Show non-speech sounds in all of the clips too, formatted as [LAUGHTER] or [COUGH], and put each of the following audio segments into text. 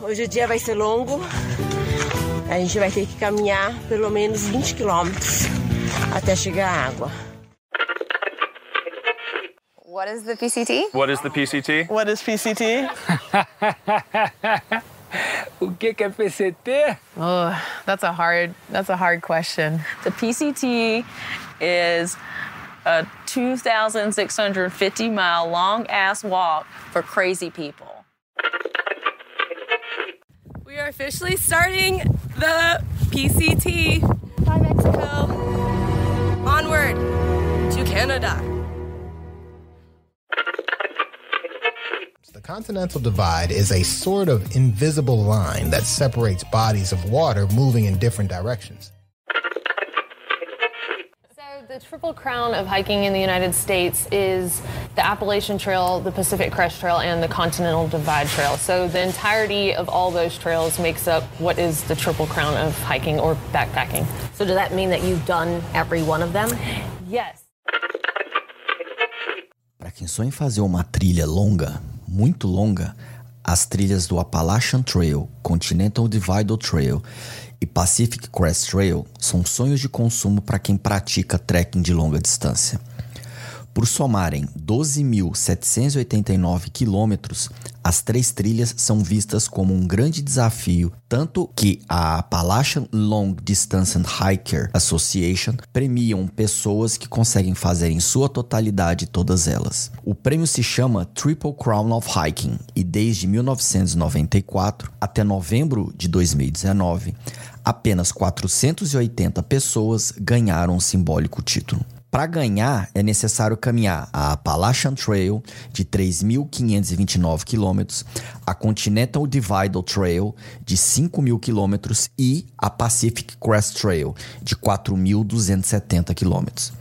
Hoje o dia vai ser longo. A gente vai ter que caminhar pelo menos 20 quilômetros até chegar à água. What is the PCT? What is the PCT? What is PCT? [LAUGHS] o que é PCT? Oh, that's a hard that's a hard question. The PCT is a 2,650 mile long ass walk for crazy people. Are officially starting the PCT. Bye, Mexico. Onward to Canada. The Continental Divide is a sort of invisible line that separates bodies of water moving in different directions. The Triple Crown of hiking in the United States is the Appalachian Trail, the Pacific Crest Trail, and the Continental Divide Trail. So the entirety of all those trails makes up what is the Triple Crown of hiking or backpacking. So does that mean that you've done every one of them? Yes. Para quem sonha em fazer uma trilha longa, muito longa, as trilhas do Appalachian Trail, Continental Divide Trail e Pacific Crest Trail são sonhos de consumo para quem pratica trekking de longa distância. Por somarem 12.789 quilômetros, as três trilhas são vistas como um grande desafio, tanto que a Appalachian Long Distance Hiker Association premiam pessoas que conseguem fazer em sua totalidade todas elas. O prêmio se chama Triple Crown of Hiking e desde 1994 até novembro de 2019, apenas 480 pessoas ganharam o simbólico título. Para ganhar, é necessário caminhar a Appalachian Trail, de 3.529 quilômetros, a Continental Divide Trail, de 5.000 quilômetros, e a Pacific Crest Trail, de 4.270 quilômetros.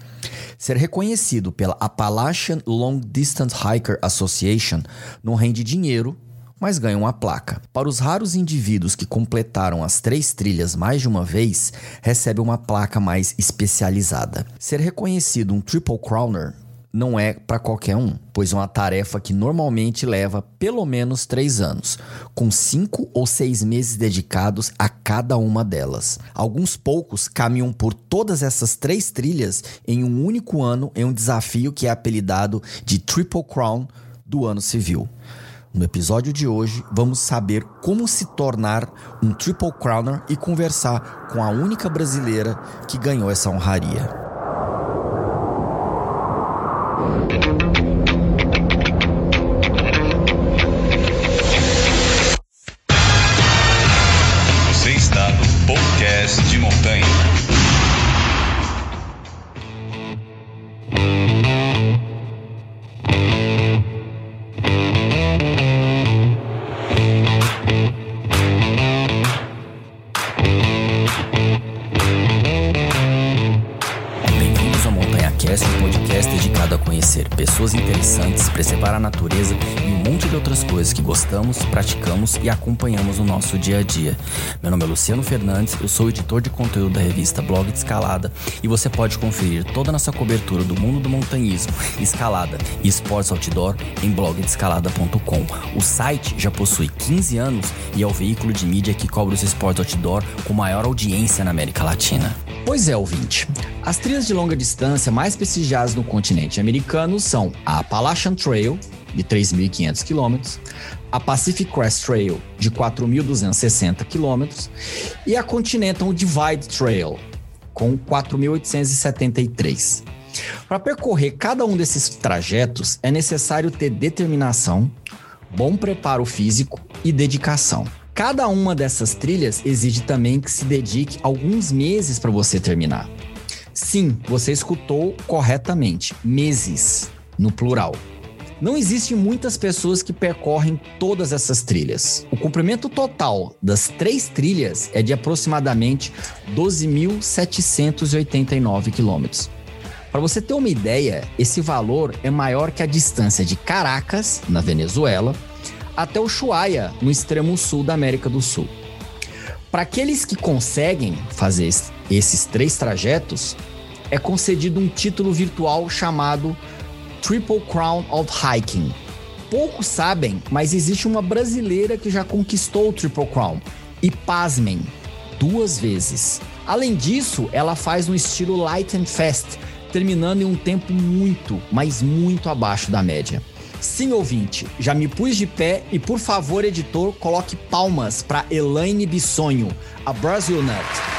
Ser reconhecido pela Appalachian Long Distance Hiker Association não rende dinheiro mas ganham uma placa. Para os raros indivíduos que completaram as três trilhas mais de uma vez, recebe uma placa mais especializada. Ser reconhecido um Triple Crowner não é para qualquer um, pois é uma tarefa que normalmente leva pelo menos três anos, com cinco ou seis meses dedicados a cada uma delas. Alguns poucos caminham por todas essas três trilhas em um único ano em um desafio que é apelidado de Triple Crown do ano civil. No episódio de hoje, vamos saber como se tornar um Triple Crowner e conversar com a única brasileira que ganhou essa honraria. Outras coisas que gostamos, praticamos e acompanhamos no nosso dia a dia. Meu nome é Luciano Fernandes, eu sou editor de conteúdo da revista Blog de Escalada e você pode conferir toda a nossa cobertura do mundo do montanhismo, escalada e esportes outdoor em blogdescalada.com. O site já possui 15 anos e é o veículo de mídia que cobre os esportes outdoor com maior audiência na América Latina. Pois é, ouvinte. As trilhas de longa distância mais prestigiadas no continente americano são a Appalachian Trail, de 3.500 km, a Pacific Crest Trail, de 4.260 km, e a Continental Divide Trail, com 4.873. Para percorrer cada um desses trajetos, é necessário ter determinação, bom preparo físico e dedicação. Cada uma dessas trilhas exige também que se dedique alguns meses para você terminar. Sim, você escutou corretamente, meses, no plural. Não existem muitas pessoas que percorrem todas essas trilhas. O comprimento total das três trilhas é de aproximadamente 12.789 quilômetros. Para você ter uma ideia, esse valor é maior que a distância de Caracas, na Venezuela, até Ushuaia, no extremo sul da América do Sul. Para aqueles que conseguem fazer esses três trajetos, é concedido um título virtual chamado Triple Crown of Hiking, poucos sabem, mas existe uma brasileira que já conquistou o Triple Crown. E pasmem, duas vezes. Além disso, ela faz no estilo Light and Fast, terminando em um tempo muito, mas muito abaixo da média. Sim, ouvinte, já me pus de pé e por favor, editor, coloque palmas para Elaine Bissonho, a Brazil Nut.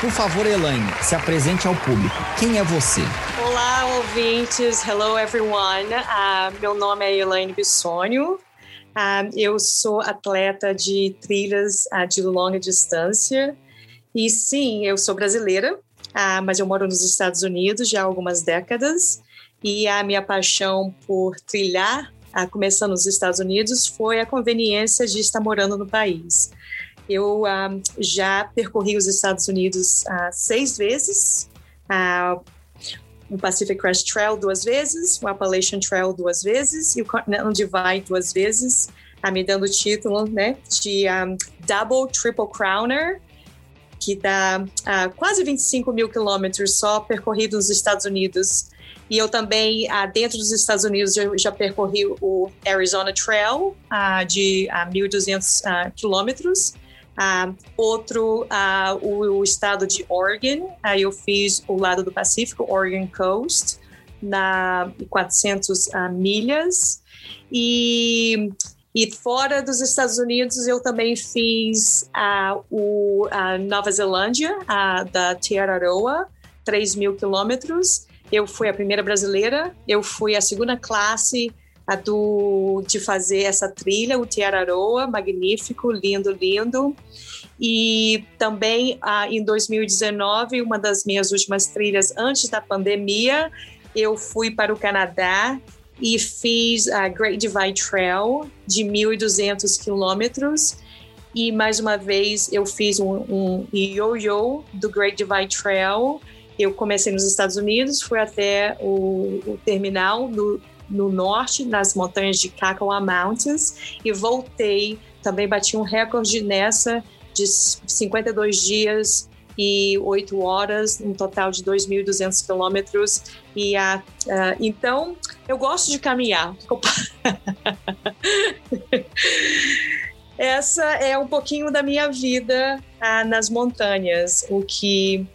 Por favor, Elaine, se apresente ao público. Quem é você? Olá, ouvintes. Hello, everyone. Uh, meu nome é Elaine Bissonho. Uh, eu sou atleta de trilhas uh, de longa distância. E sim, eu sou brasileira, mas eu moro nos Estados Unidos já há algumas décadas. E a minha paixão por trilhar, começando nos Estados Unidos, foi a conveniência de estar morando no país. Eu uh, já percorri os Estados Unidos uh, seis vezes, uh, o Pacific Crest Trail duas vezes, o Appalachian Trail duas vezes e o Continental Divide duas vezes, me dando o título né, de um, Double Triple Crowner, que dá quase 25 mil quilômetros só percorrido nos Estados Unidos. E eu também, dentro dos Estados Unidos, eu já percorri o Arizona Trail de 1.200 quilômetros. Uh, outro, uh, o, o, estado de Oregon, aí eu fiz o lado do Pacífico, Oregon Coast, na 400 uh, milhas. E, e fora dos Estados Unidos, eu também fiz uh, o, a Nova Zelândia, da Tiararoa, 3 mil quilômetros. Eu fui a primeira brasileira, eu fui a segunda classe a do, de fazer essa trilha, o Tiararoa, magnífico, lindo, lindo. E também ah, em 2019, uma das minhas últimas trilhas antes da pandemia, eu fui para o Canadá e fiz a Great Divide Trail de 1.200 quilômetros. E mais uma vez eu fiz um, um yo-yo do Great Divide Trail. Eu comecei nos Estados Unidos, fui até o, o terminal do no norte, nas montanhas de Kakawa Mountains, e voltei. Também bati um recorde nessa de 52 dias e 8 horas, um total de 2.200 quilômetros. E a, uh, então, eu gosto de caminhar. [LAUGHS] Essa é um pouquinho da minha vida uh, nas montanhas, o que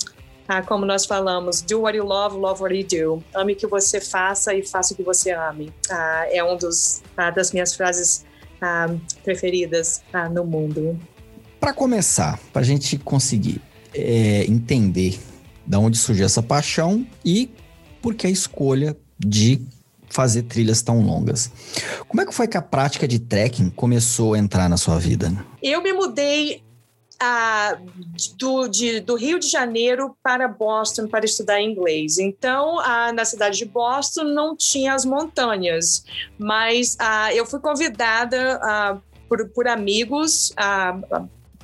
ah, como nós falamos, do what you love, love what you do. Ame o que você faça e faça o que você ame. Ah, é uma ah, das minhas frases ah, preferidas ah, no mundo. Para começar, para a gente conseguir é, entender de onde surgiu essa paixão e por que a escolha de fazer trilhas tão longas. Como é que foi que a prática de trekking começou a entrar na sua vida? Eu me mudei do, de, do, Rio de Janeiro para Boston para estudar inglês. Então, na cidade de Boston não tinha as montanhas, mas eu fui convidada por, por, amigos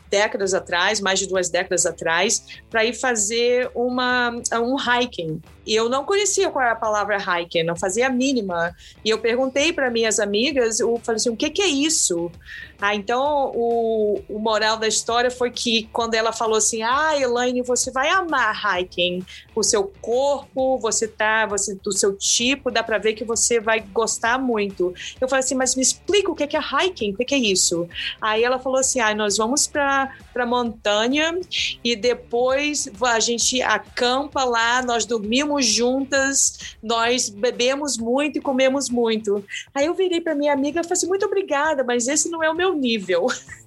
décadas atrás, mais de duas décadas atrás, para ir fazer uma, um hiking. E eu não conhecia qual era a palavra hiking, não fazia a mínima. E eu perguntei para minhas amigas, eu falei assim, o que, que é isso? Ah, então, o, o moral da história foi que quando ela falou assim, ah, Elaine, você vai amar hiking, o seu corpo, você tá, você do seu tipo, dá para ver que você vai gostar muito. Eu falei assim, mas me explica o que é hiking, o que é isso? Aí ela falou assim, ah, nós vamos para para montanha e depois a gente acampa lá, nós dormimos juntas, nós bebemos muito e comemos muito. Aí eu virei para minha amiga e falei assim, muito obrigada, mas esse não é o meu nível. [LAUGHS]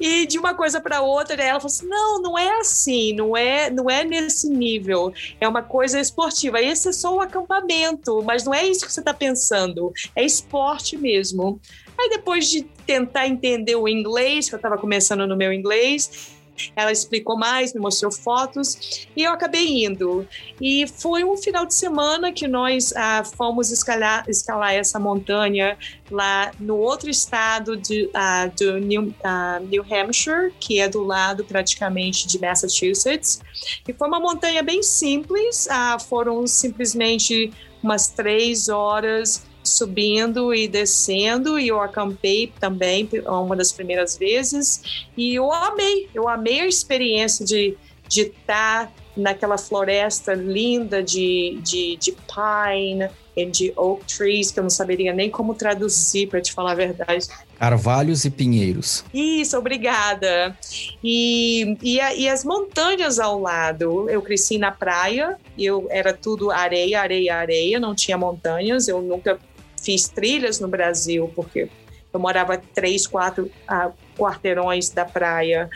E de uma coisa para outra, ela falou assim: não, não é assim, não é, não é nesse nível. É uma coisa esportiva. Esse é só o acampamento, mas não é isso que você está pensando. É esporte mesmo. Aí depois de tentar entender o inglês, que eu estava começando no meu inglês, ela explicou mais, me mostrou fotos e eu acabei indo. E foi um final de semana que nós ah, fomos escalar, escalar essa montanha lá no outro estado de, ah, do New, ah, New Hampshire, que é do lado praticamente de Massachusetts. E foi uma montanha bem simples, ah, foram simplesmente umas três horas subindo e descendo e eu acampei também uma das primeiras vezes e eu amei, eu amei a experiência de de estar tá naquela floresta linda de, de, de pine e de oak trees, que eu não saberia nem como traduzir, para te falar a verdade. Carvalhos e pinheiros. Isso, obrigada. E, e, a, e, as montanhas ao lado. Eu cresci na praia, eu era tudo areia, areia, areia, não tinha montanhas. Eu nunca fiz trilhas no Brasil, porque eu morava três, quatro ah, quarteirões da praia.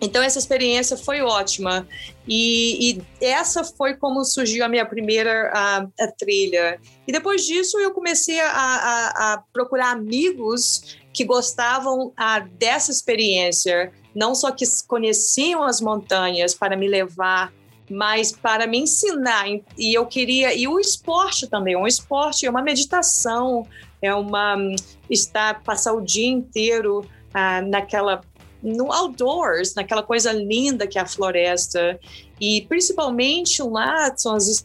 Então, essa experiência foi ótima. E, e, essa foi como surgiu a minha primeira a, a trilha. E depois disso, eu comecei a, a, a procurar amigos que gostavam a, dessa experiência, não só que conheciam as montanhas para me levar, mas para me ensinar. E eu queria. E o esporte também, um esporte, é uma meditação, é uma. estar, passar o dia inteiro ah, naquela no outdoors, naquela coisa linda que é a floresta. E principalmente lá são as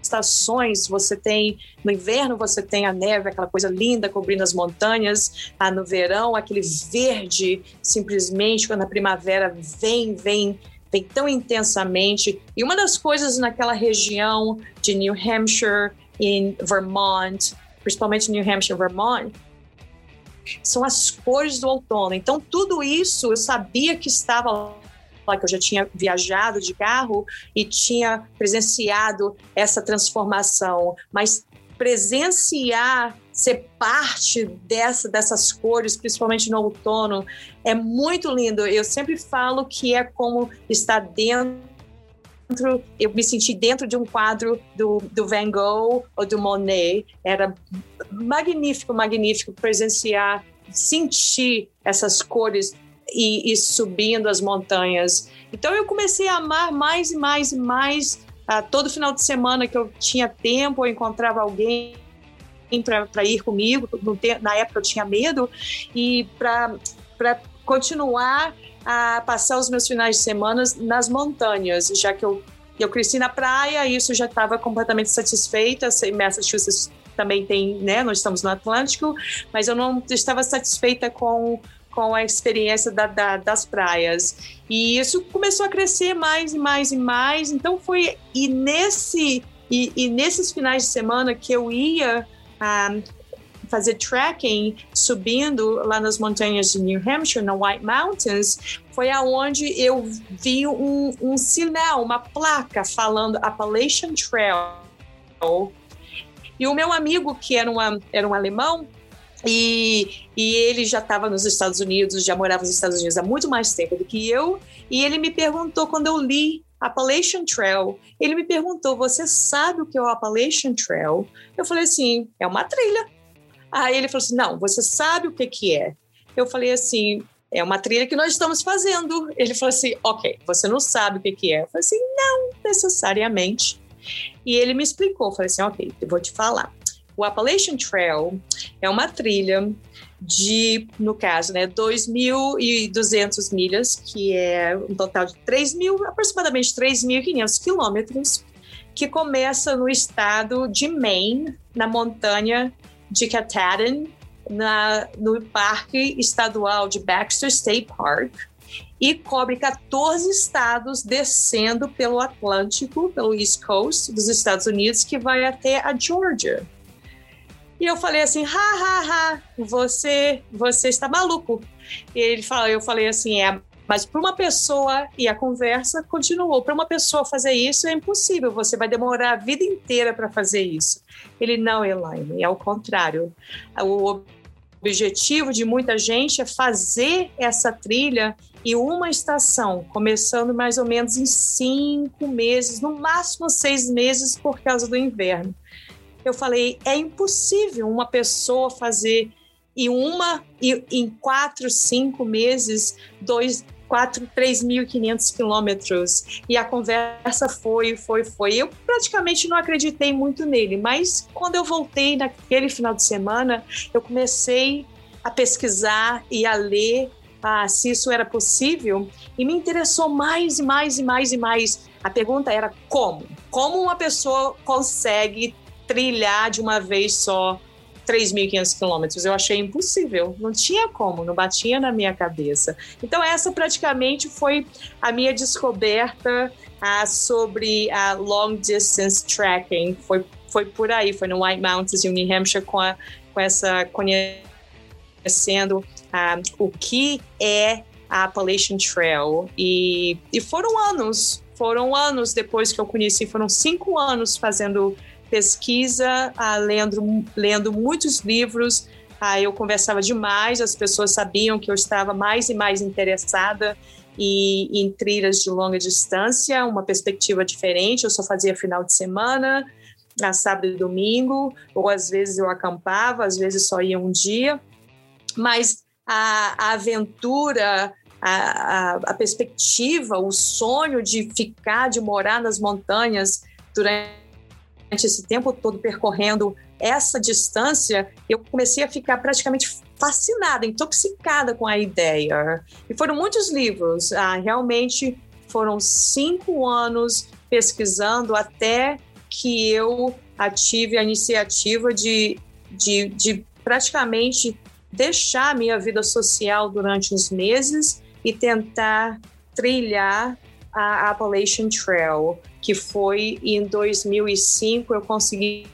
estações, você tem no inverno você tem a neve, aquela coisa linda cobrindo as montanhas, ah, no verão aquele verde simplesmente quando a primavera vem, vem vem tão intensamente. E uma das coisas naquela região de New Hampshire, em Vermont, principalmente New Hampshire, Vermont, são as cores do outono. Então, tudo isso eu sabia que estava lá, que eu já tinha viajado de carro e tinha presenciado essa transformação, mas presenciar, ser parte dessa, dessas cores, principalmente no outono, é muito lindo. Eu sempre falo que é como estar dentro eu me senti dentro de um quadro do, do Van Gogh ou do Monet. Era magnífico, magnífico presenciar, sentir essas cores e, e, subindo as montanhas. Então eu comecei a amar mais e mais e mais. Uh, todo final de semana que eu tinha tempo, eu encontrava alguém para ir comigo. Na época eu tinha medo e para continuar a passar os meus finais de semana nas montanhas, já que eu, eu cresci na praia, isso já estava completamente satisfeita. Massachusetts também tem, né? Nós estamos no Atlântico, mas eu não estava satisfeita com com a experiência da, da, das praias. E isso começou a crescer mais e mais e mais. Então foi e nesse e, e nesses finais de semana que eu ia ah, fazer trekking subindo lá nas montanhas de New Hampshire, na White Mountains, foi aonde eu vi um, um sinal, uma placa falando Appalachian Trail. E o meu amigo, que era, uma, era um alemão, e, e ele já estava nos Estados Unidos, já morava nos Estados Unidos há muito mais tempo do que eu, e ele me perguntou quando eu li Appalachian Trail, ele me perguntou: Você sabe o que é o Appalachian Trail? Eu falei assim: É uma trilha. Aí ele falou assim: não, você sabe o que, que é? Eu falei assim: é uma trilha que nós estamos fazendo. Ele falou assim: ok, você não sabe o que, que é? Eu falei assim: não necessariamente. E ele me explicou. Falei assim: ok, eu vou te falar. O Appalachian Trail é uma trilha de, no caso, né, 2.200 milhas, que é um total de 3 mil, aproximadamente 3.500 quilômetros, que começa no estado de Maine, na montanha de Katahdin, na, no Parque Estadual de Baxter State Park, e cobre 14 estados descendo pelo Atlântico, pelo East Coast dos Estados Unidos, que vai até a Georgia. E eu falei assim, ha, ha, ha, você, você está maluco. E ele falou, eu falei assim, é, mas para uma pessoa, e a conversa continuou, para uma pessoa fazer isso é impossível, você vai demorar a vida inteira para fazer isso. Ele, não, Elaine, é o contrário. O objetivo de muita gente é fazer essa trilha em uma estação, começando mais ou menos em cinco meses, no máximo seis meses por causa do inverno. Eu falei, é impossível uma pessoa fazer em uma, em quatro, cinco meses, dois, 3.500 quilômetros. E a conversa foi, foi, foi. Eu praticamente não acreditei muito nele, mas quando eu voltei naquele final de semana, eu comecei a pesquisar e a ler ah, se isso era possível e me interessou mais e mais e mais e mais. A pergunta era como? Como uma pessoa consegue trilhar de uma vez só 3.500 quilômetros. Eu achei impossível, não tinha como, não batia na minha cabeça. Então, essa praticamente foi a minha descoberta ah, sobre a long distance tracking. Foi, foi por aí, foi no White Mountains, em New Hampshire, com, a, com essa conhecendo ah, o que é a Appalachian Trail. E, e foram anos, foram anos depois que eu conheci, foram cinco anos fazendo pesquisa, ah, lendo, lendo muitos livros. Ah, eu conversava demais, as pessoas sabiam que eu estava mais e mais interessada e em trilhas de longa distância, uma perspectiva diferente. Eu só fazia final de semana, a sábado e domingo, ou às vezes eu acampava, às vezes só ia um dia. Mas a, a aventura, a, a, a, perspectiva, o sonho de ficar, de morar nas montanhas durante esse tempo todo percorrendo essa distância, eu comecei a ficar praticamente fascinada, intoxicada com a ideia. E foram muitos livros, ah, realmente foram cinco anos pesquisando até que eu tive a iniciativa de, de, de praticamente deixar a minha vida social durante uns meses e tentar trilhar a Appalachian Trail, que foi em 2005 eu consegui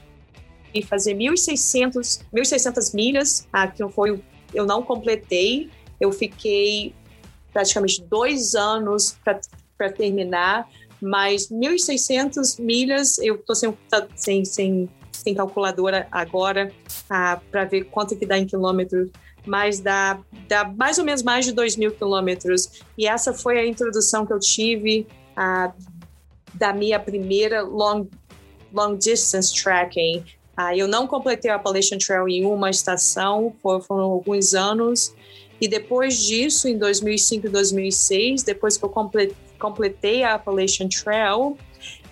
fazer 1.600, 1.600 milhas, ah, que foi, eu não completei, eu fiquei praticamente dois anos para terminar, mas 1.600 milhas, eu estou sem, sem, sem, sem calculadora agora ah, para ver quanto que dá em quilômetros, mas dá, dá mais ou menos mais de 2 mil quilômetros. E essa foi a introdução que eu tive ah, da minha primeira long, long distance tracking. Ah, eu não completei a Appalachian Trail em uma estação, foram alguns anos. E depois disso, em 2005 e 2006, depois que eu completei a Appalachian Trail,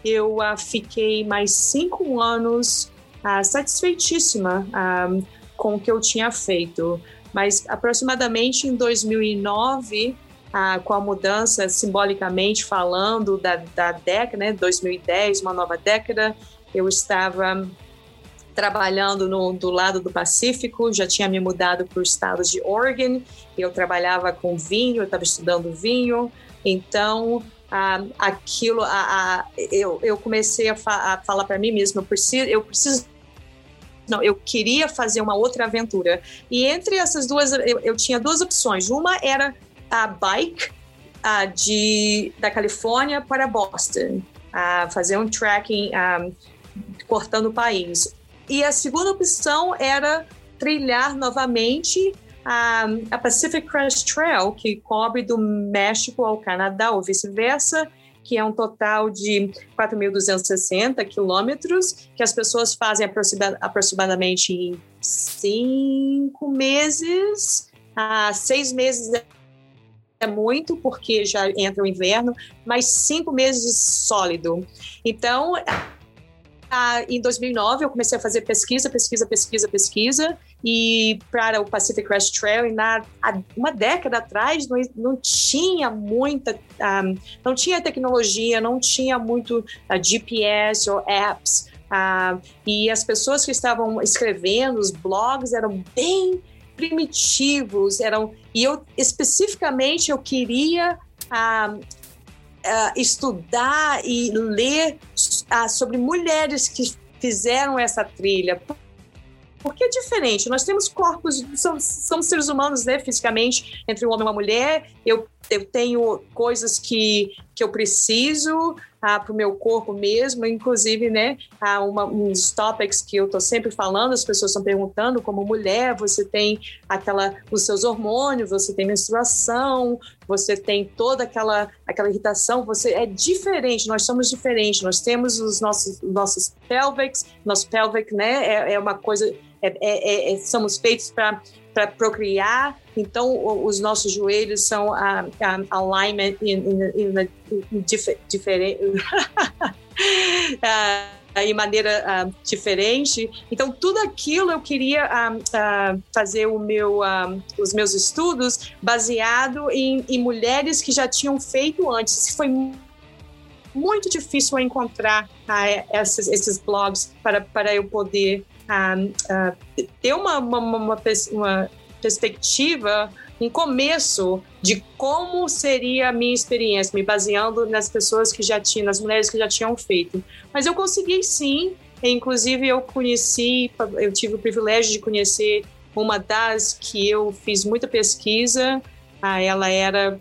eu uh, fiquei mais cinco anos uh, satisfeitíssima uh, com o que eu tinha feito. Mas aproximadamente em 2009, ah, com a mudança simbolicamente falando da, da década, né, 2010, uma nova década, eu estava trabalhando no, do lado do Pacífico, já tinha me mudado para o estado de Oregon, eu trabalhava com vinho, eu estava estudando vinho, então ah, aquilo, ah, eu, eu comecei a, fa a falar para mim mesma, eu preciso, eu preciso não, eu queria fazer uma outra aventura. E entre essas duas, eu, eu tinha duas opções. Uma era a bike uh, de, da Califórnia para Boston, uh, fazer um tracking um, cortando o país. E a segunda opção era trilhar novamente a Pacific Crest Trail, que cobre do México ao Canadá ou vice-versa, que é um total de 4.260 quilômetros, que as pessoas fazem aproximadamente em cinco meses, a seis meses é muito, porque já entra o inverno, mas cinco meses sólido. Então, em 2009 eu comecei a fazer pesquisa, pesquisa, pesquisa, pesquisa, e para o Pacific Crest Trail, e na, uma década atrás não, não tinha muita, um, não tinha tecnologia, não tinha muito uh, GPS ou apps, uh, e as pessoas que estavam escrevendo, os blogs eram bem primitivos, eram, e eu especificamente eu queria uh, estudar e ler sobre mulheres que fizeram essa trilha, porque é diferente. Nós temos corpos, somos, somos seres humanos, né, fisicamente, entre um homem e uma mulher. Eu, eu tenho coisas que, que eu preciso ah, para o meu corpo mesmo, inclusive, né, ah, uma, uns topics que eu estou sempre falando, as pessoas estão perguntando, como mulher, você tem aquela, os seus hormônios, você tem menstruação, você tem toda aquela, aquela irritação, você é diferente, nós somos diferentes, nós temos os nossos, nossos pelvics, nosso pelvic, né, é, é uma coisa é, é, é, somos feitos para procriar, então os nossos joelhos são a, a alignment diferente. [LAUGHS] em maneira uh, diferente. Então, tudo aquilo eu queria uh, uh, fazer o meu, os meus estudos baseado em, em, mulheres que já tinham feito antes. Foi muito difícil encontrar esses, esses blogs para, para eu poder ter uma, uma, uma, uma perspectiva um começo de como seria a minha experiência, me baseando nas pessoas que já tinham, nas mulheres que já tinham feito. Mas eu consegui sim, inclusive eu conheci, eu tive o privilégio de conhecer uma das que eu fiz muita pesquisa, ah, ela era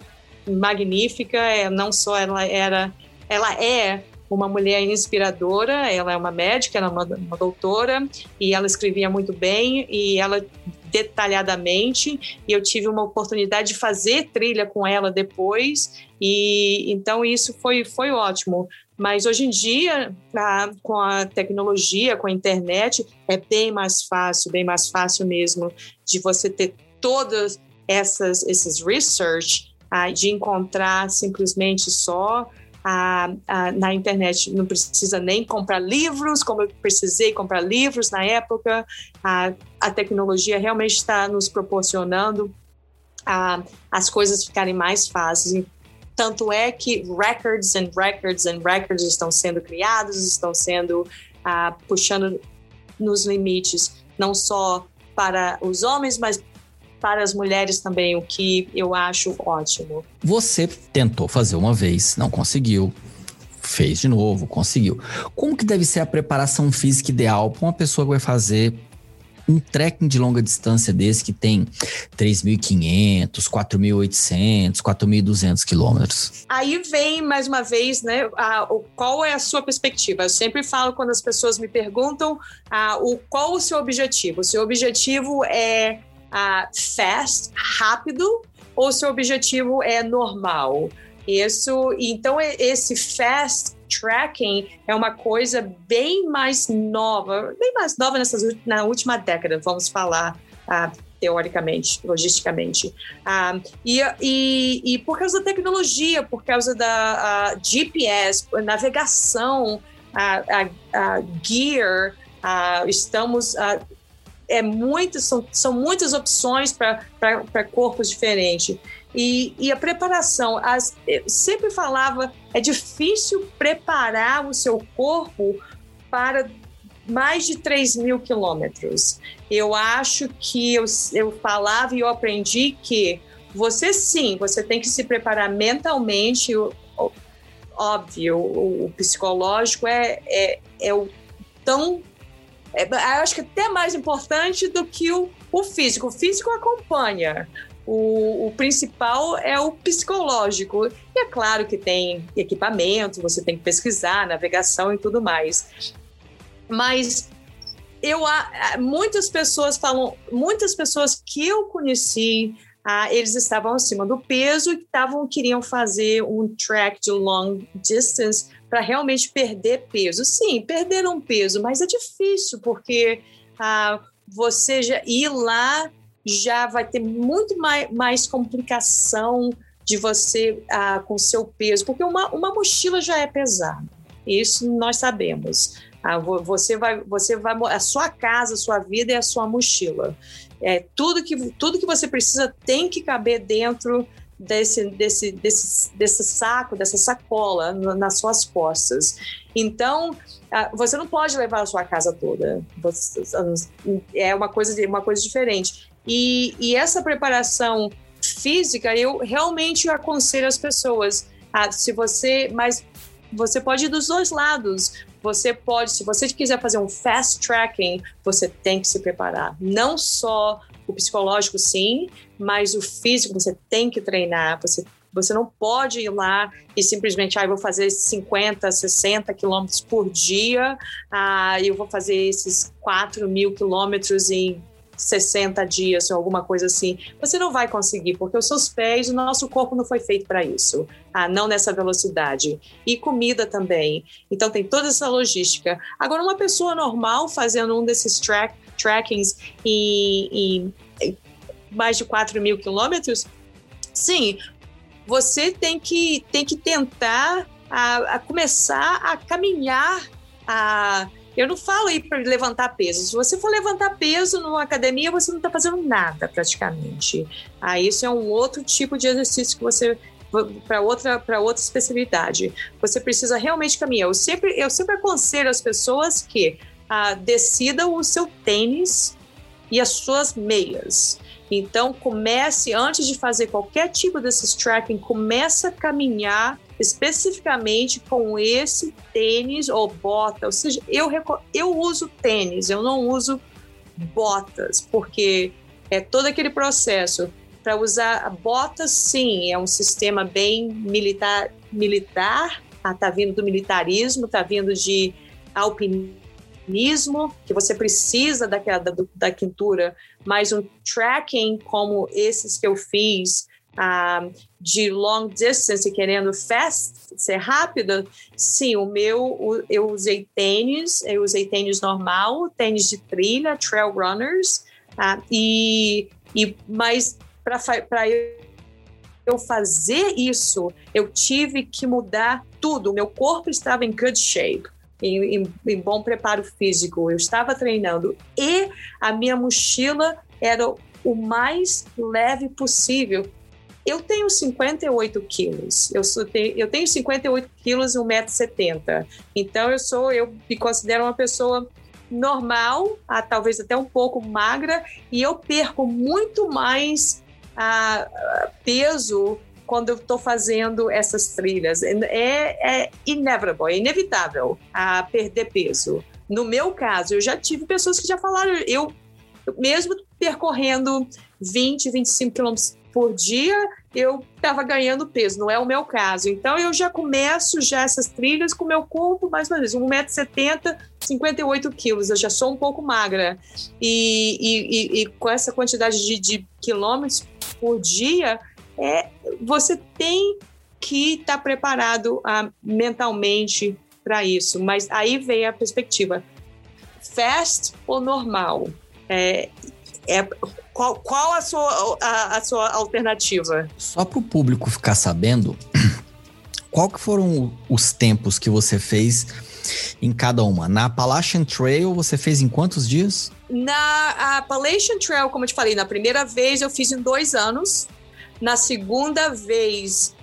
magnífica, é, não só ela era, ela é uma mulher inspiradora, ela é uma médica, ela é uma, uma doutora e ela escrevia muito bem e ela detalhadamente e eu tive uma oportunidade de fazer trilha com ela depois e então isso foi, foi ótimo. Mas hoje em dia, a, com a tecnologia, com a internet, é bem mais fácil, bem mais fácil mesmo de você ter todas essas esses research, de encontrar simplesmente só a, a, na internet não precisa nem comprar livros, como eu precisei comprar livros na época. A, a tecnologia realmente está nos proporcionando a, as coisas ficarem mais fáceis. Tanto é que records and records and records estão sendo criados, estão sendo puxando nos limites, não só para os homens, mas para as mulheres também, o que eu acho ótimo. Você tentou fazer uma vez, não conseguiu. Fez de novo, conseguiu. Como que deve ser a preparação física ideal para uma pessoa que vai fazer um trekking de longa distância desse que tem 3.500, 4.800, 4.200 quilômetros? Aí vem, mais uma vez, né, a, o, qual é a sua perspectiva? Eu sempre falo quando as pessoas me perguntam a, o, qual o seu objetivo. O seu objetivo é uh, fast, rápido, ou seu objetivo é normal? Isso, então esse fast tracking é uma coisa bem mais nova, bem mais nova nessas, na última década, vamos falar uh, teoricamente, logisticamente. Uh, e, e, e, por causa da tecnologia, por causa da uh, GPS, navegação, a, gear, estamos é muito, são, são muitas opções para corpos diferentes. E, e a preparação, as, sempre falava, é difícil preparar o seu corpo para mais de 3 mil quilômetros. Eu acho que eu, eu falava e eu aprendi que você sim, você tem que se preparar mentalmente, óbvio, o, o psicológico é, é, é o tão é, eu acho que até mais importante do que o, o físico. O físico acompanha. O, o, principal é o psicológico. E é claro que tem equipamento, você tem que pesquisar, navegação e tudo mais. Mas eu muitas pessoas falam, muitas pessoas que eu conheci, ah, eles estavam acima do peso e estavam queriam fazer um track de long distance para realmente perder peso. Sim, perderam peso, mas é difícil porque ah, você já ir lá já vai ter muito mais, mais complicação de você ah, com seu peso, porque uma, uma mochila já é pesada. Isso nós sabemos. Ah, você vai, você vai, a sua casa, a sua vida é a sua mochila. É tudo que tudo que você precisa tem que caber dentro desse, desse, desse, desse saco, dessa sacola nas suas costas. Então, você não pode levar a sua casa toda. é uma coisa, uma coisa diferente. E, e essa preparação física, eu realmente aconselho as pessoas. Se você, mas você pode ir dos dois lados. Você pode, se você quiser fazer um fast tracking, você tem que se preparar. Não só o psicológico, sim, mas o físico você tem que treinar. Você, você não pode ir lá e simplesmente, ah, vou fazer 50, 60 quilômetros por dia, ah, eu vou fazer esses 4 mil quilômetros em 60 dias ou alguma coisa assim. Você não vai conseguir, porque os seus pés, o nosso corpo não foi feito para isso, ah, não nessa velocidade. E comida também. Então tem toda essa logística. Agora, uma pessoa normal fazendo um desses track trackings em mais de 4 mil quilômetros, sim, você tem que, tem que tentar a, a começar a caminhar a eu não falo aí para levantar peso. Se você for levantar peso numa academia, você não está fazendo nada praticamente. Ah, isso é um outro tipo de exercício que você para outra para outra especialidade. Você precisa realmente caminhar. Eu sempre eu sempre aconselho as pessoas que ah, decida o seu tênis e as suas meias. Então, comece, antes de fazer qualquer tipo desses tracking, comece a caminhar especificamente com esse tênis ou bota. Ou seja, eu, eu uso tênis, eu não uso botas, porque é todo aquele processo. Para usar botas, sim, é um sistema bem militar, militar está vindo do militarismo, está vindo de alpinismo, que você precisa daquela, da, da quintura, mas um tracking como esses que eu fiz, uh, de long distance, querendo fast, ser rápida, sim, o meu, eu usei tênis, eu usei tênis normal, tênis de trilha, trail runners, uh, e, e mas para eu fazer isso, eu tive que mudar tudo. Meu corpo estava em good shape. Em, bom preparo físico, eu estava treinando e a minha mochila era o mais leve possível. Eu tenho 58 quilos, eu, sou, eu tenho 58 quilos e 1,70m, então eu sou, eu me considero uma pessoa normal, ah, talvez até um pouco magra, e eu perco muito mais peso quando eu estou fazendo essas trilhas. É, é inevitable, é inevitável a perder peso. No meu caso, eu já tive pessoas que já falaram, eu mesmo percorrendo 20, 25 quilômetros por dia, eu estava ganhando peso, não é o meu caso. Então eu já começo já essas trilhas com meu corpo, mais ou menos, 1,70m, 58 quilos, eu já sou um pouco magra. E, e, e, e com essa quantidade de, de quilômetros por dia, é, você tem que estar tá preparado ah, mentalmente para isso. Mas aí vem a perspectiva: fast ou normal? É, é, qual, qual a, sua, a, a sua alternativa? Só para o público ficar sabendo, [CLEARS THROAT] qual que foram os tempos que você fez em cada uma? Na Appalachian Trail você fez em quantos dias? Na Appalachian Trail, como eu te falei, na primeira vez eu fiz em dois anos. Na segunda vez,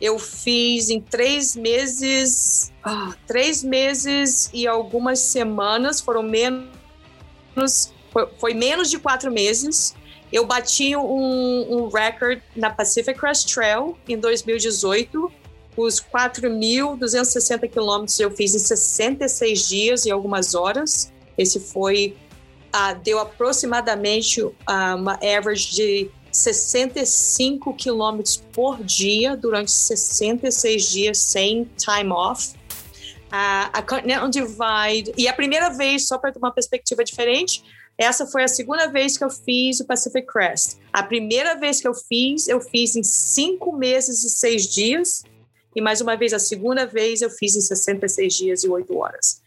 eu fiz em três meses, ah, três meses e algumas semanas, foram menos, foi, foi menos de quatro meses. Eu bati um, um recorde na Pacific Crest Trail em 2018. Os 4.260 quilômetros eu fiz em 66 dias e algumas horas. Esse foi, uh, deu aproximadamente uh, uma average de 65 quilômetros por dia durante 66 dias sem time off. Uh, a Continental Divide, e a primeira vez, só para ter uma perspectiva diferente, essa foi a segunda vez que eu fiz o Pacific Crest. A primeira vez que eu fiz, eu fiz em cinco meses e seis dias. E mais uma vez, a segunda vez, eu fiz em 66 dias e oito horas.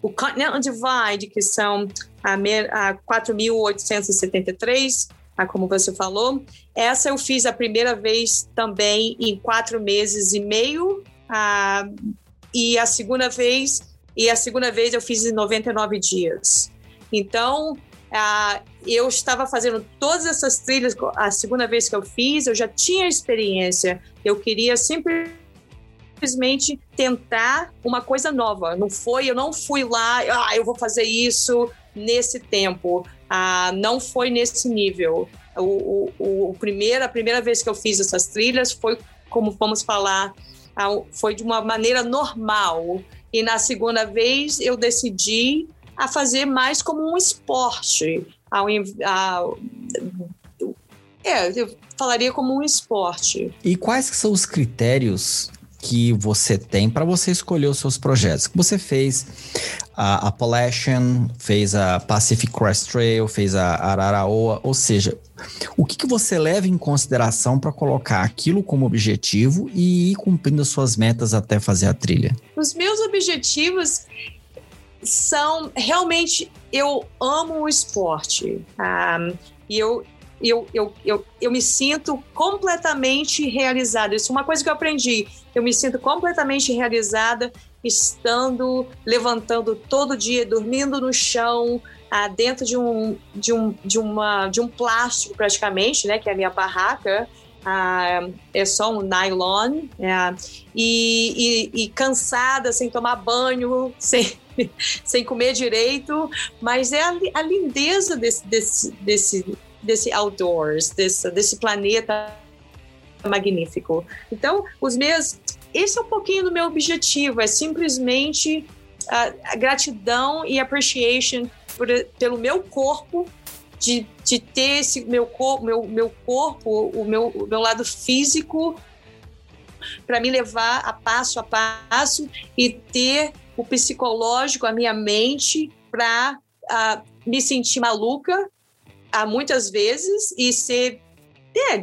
O Continental Divide, que são a 4.873 ah, como você falou. Essa eu fiz a primeira vez também em quatro meses e meio, ah, e a segunda vez e a segunda vez eu fiz em 99 dias. Então, ah, eu estava fazendo todas essas trilhas. A segunda vez que eu fiz, eu já tinha experiência. Eu queria simplesmente tentar uma coisa nova. Não foi, eu não fui lá, ah, eu vou fazer isso nesse tempo. Ah, não foi nesse nível. O, o, o primeiro, a primeira vez que eu fiz essas trilhas foi, como vamos falar, foi de uma maneira normal. E na segunda vez eu decidi a fazer mais como um esporte. Ao, ao, é, eu falaria como um esporte. E quais são os critérios que você tem para você escolher os seus projetos. Você fez a Appalachian, fez a Pacific Crest Trail, fez a Araraoa, ou seja, o que, que você leva em consideração para colocar aquilo como objetivo e ir cumprindo as suas metas até fazer a trilha? Os meus objetivos são realmente eu amo o esporte um, ah, e eu eu, eu, eu, eu me sinto completamente realizada. Isso é uma coisa que eu aprendi. Eu me sinto completamente realizada estando, levantando todo dia, dormindo no chão, ah, dentro de um, de, um, de, uma, de um plástico praticamente, né, que é a minha barraca. Ah, é só um nylon é, e, e, e, cansada, sem tomar banho, [LAUGHS] sem, sem comer direito, mas é a, a lindeza desse, desse, desse, desse outdoors, desse, desse planeta magnífico. Então, os meus. Esse é um pouquinho do meu objetivo, é simplesmente a, a gratidão e appreciation por, pelo meu corpo, de, de ter esse meu, cor, meu, meu corpo, o meu, o meu lado físico, para me levar a passo a passo e ter o psicológico, a minha mente, para uh, me sentir maluca uh, muitas vezes e ser. É,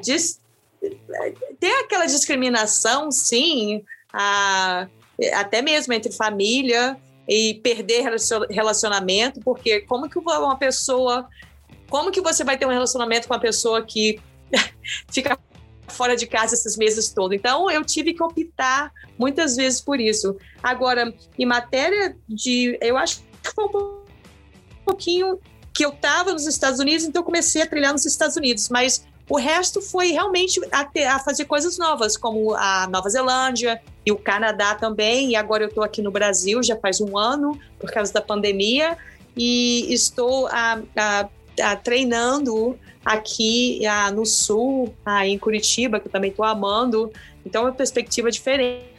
ter aquela discriminação, sim, uh, até mesmo entre família e perder relacionamento, porque como que uma pessoa. Como que você vai ter um relacionamento com uma pessoa que [LAUGHS] fica fora de casa esses meses todos. Então, eu tive que optar muitas vezes por isso. Agora, em matéria de. Eu acho que foi um pouquinho que eu estava nos Estados Unidos, então comecei a trilhar nos Estados Unidos, mas o resto foi realmente a, ter, a fazer coisas novas, como a Nova Zelândia e o Canadá também. E agora eu estou aqui no Brasil já faz um ano, por causa da pandemia, e estou a, a, treinando aqui no sul, em Curitiba, que eu também estou amando. Então, é uma perspectiva diferente.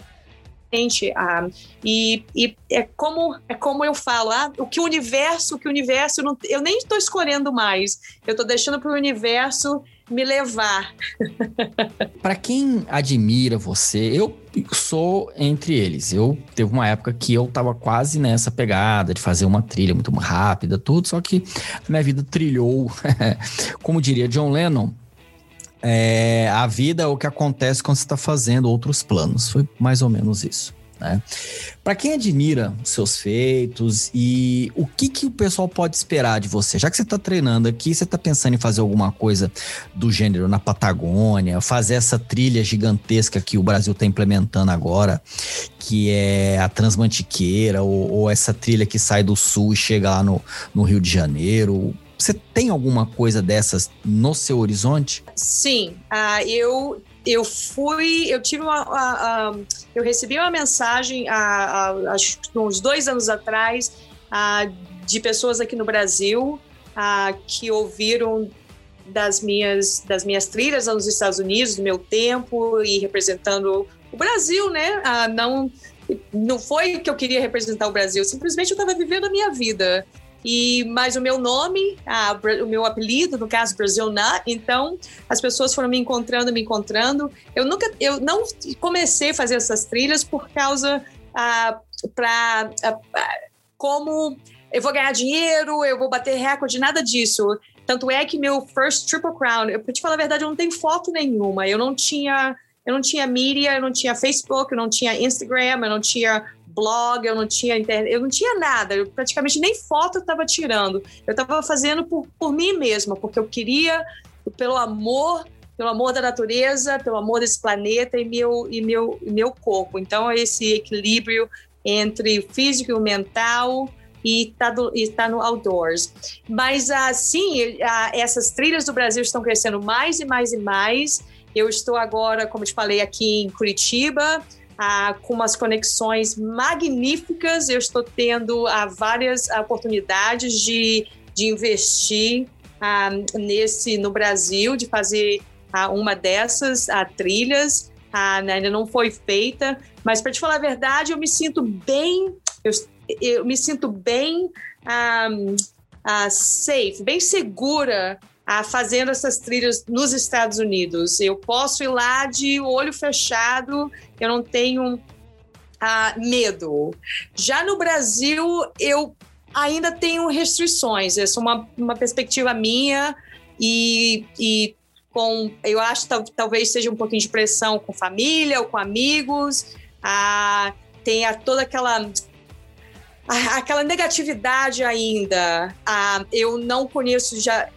Ah, e, e, é como é como eu falo, ah, o que o universo, o que o universo, não, eu nem estou escolhendo mais. Eu estou deixando para o universo me levar. [LAUGHS] Para quem admira você, eu sou entre eles. Eu teve uma época que eu tava quase nessa pegada de fazer uma trilha muito rápida, tudo, só que minha vida trilhou, [LAUGHS] como diria John Lennon, é, a vida é o que acontece quando você está fazendo outros planos. Foi mais ou menos isso. Né? Para quem admira seus feitos e o que, que o pessoal pode esperar de você, já que você está treinando aqui, você está pensando em fazer alguma coisa do gênero na Patagônia, fazer essa trilha gigantesca que o Brasil está implementando agora, que é a Transmantiqueira, ou, ou, essa trilha que sai do sul e chega lá no, no Rio de Janeiro. Você tem alguma coisa dessas no seu horizonte? Sim, uh, eu eu fui, eu tive uma, eu recebi uma mensagem há, uns dois anos atrás de pessoas aqui no Brasil que ouviram das minhas das minhas trilhas nos Estados Unidos, do meu tempo e representando o Brasil, né? não não foi que eu queria representar o Brasil, simplesmente eu estava vivendo a minha vida e mas o meu nome, a, o meu apelido, no caso Brasil Nut, então as pessoas foram me encontrando, me encontrando. Eu nunca, eu não comecei a fazer essas trilhas por causa ah, para ah, como eu vou ganhar dinheiro, eu vou bater recorde, nada disso. Tanto é que meu first Triple Crown, eu, pra te falar a verdade, eu não tenho foto nenhuma. Eu não tinha, eu não tinha mídia, eu não tinha Facebook, eu não tinha Instagram, eu não tinha blog, eu não tinha internet, eu não tinha nada, eu praticamente nem foto eu estava tirando. Eu estava fazendo por, por mim mesma, porque eu queria, pelo amor, pelo amor da natureza, pelo amor desse planeta e meu, e meu, e meu corpo. Então, esse equilíbrio entre o físico e o mental e está tá no outdoors. Mas, assim, essas trilhas do Brasil estão crescendo mais e mais e mais. Eu estou agora, como te falei, aqui em Curitiba, ah, com umas conexões magníficas. Eu estou tendo ah, várias oportunidades de, de investir ah, nesse no Brasil, de fazer ah, uma dessas ah, trilhas. Ah, né, ainda não foi feita, mas para te falar a verdade, eu me sinto bem, eu, eu me sinto bem safe, bem segura a fazendo essas trilhas nos Estados Unidos. Eu posso ir lá de olho fechado, eu não tenho ah, medo. Já no Brasil, eu ainda tenho restrições. Essa é uma, uma perspectiva minha e, e com, eu acho que talvez seja um pouquinho de pressão com família ou com amigos. Tem a, toda aquela aquela negatividade ainda. Ah, eu não conheço já